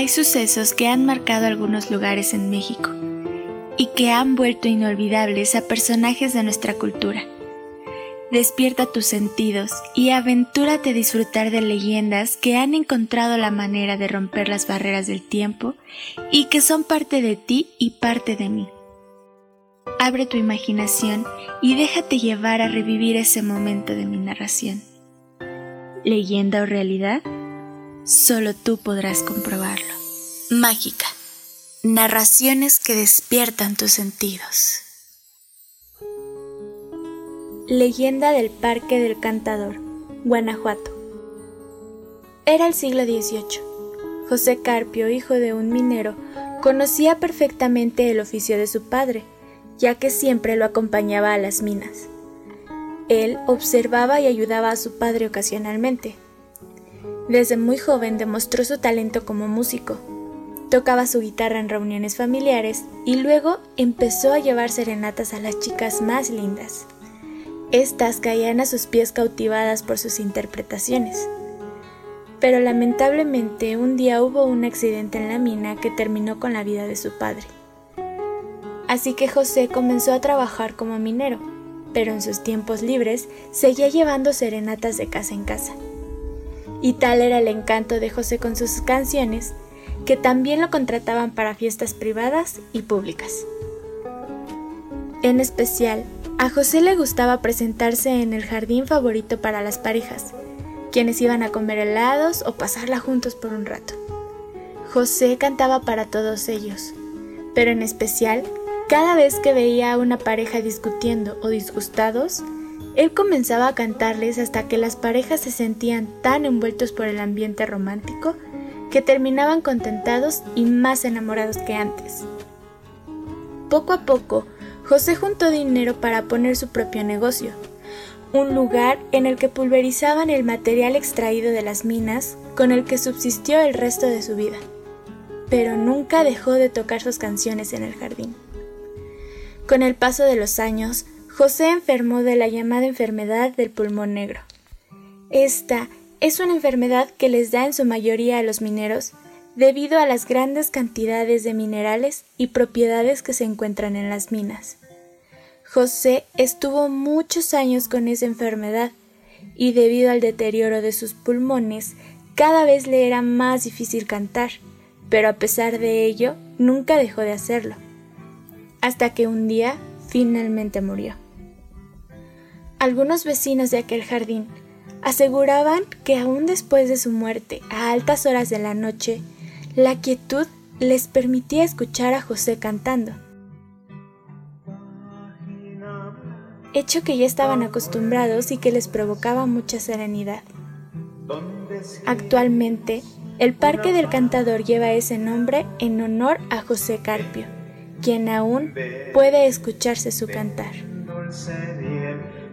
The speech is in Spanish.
hay sucesos que han marcado algunos lugares en México y que han vuelto inolvidables a personajes de nuestra cultura. Despierta tus sentidos y aventúrate a disfrutar de leyendas que han encontrado la manera de romper las barreras del tiempo y que son parte de ti y parte de mí. Abre tu imaginación y déjate llevar a revivir ese momento de mi narración. ¿Leyenda o realidad? Solo tú podrás comprobarlo. Mágica. Narraciones que despiertan tus sentidos. Leyenda del Parque del Cantador, Guanajuato. Era el siglo XVIII. José Carpio, hijo de un minero, conocía perfectamente el oficio de su padre, ya que siempre lo acompañaba a las minas. Él observaba y ayudaba a su padre ocasionalmente. Desde muy joven demostró su talento como músico. Tocaba su guitarra en reuniones familiares y luego empezó a llevar serenatas a las chicas más lindas. Estas caían a sus pies cautivadas por sus interpretaciones. Pero lamentablemente un día hubo un accidente en la mina que terminó con la vida de su padre. Así que José comenzó a trabajar como minero, pero en sus tiempos libres seguía llevando serenatas de casa en casa. Y tal era el encanto de José con sus canciones, que también lo contrataban para fiestas privadas y públicas. En especial, a José le gustaba presentarse en el jardín favorito para las parejas, quienes iban a comer helados o pasarla juntos por un rato. José cantaba para todos ellos, pero en especial, cada vez que veía a una pareja discutiendo o disgustados, él comenzaba a cantarles hasta que las parejas se sentían tan envueltos por el ambiente romántico que terminaban contentados y más enamorados que antes. Poco a poco, José juntó dinero para poner su propio negocio, un lugar en el que pulverizaban el material extraído de las minas con el que subsistió el resto de su vida. Pero nunca dejó de tocar sus canciones en el jardín. Con el paso de los años, José enfermó de la llamada enfermedad del pulmón negro. Esta es una enfermedad que les da en su mayoría a los mineros debido a las grandes cantidades de minerales y propiedades que se encuentran en las minas. José estuvo muchos años con esa enfermedad y debido al deterioro de sus pulmones cada vez le era más difícil cantar, pero a pesar de ello nunca dejó de hacerlo, hasta que un día finalmente murió. Algunos vecinos de aquel jardín aseguraban que aún después de su muerte, a altas horas de la noche, la quietud les permitía escuchar a José cantando. Hecho que ya estaban acostumbrados y que les provocaba mucha serenidad. Actualmente, el Parque del Cantador lleva ese nombre en honor a José Carpio, quien aún puede escucharse su cantar.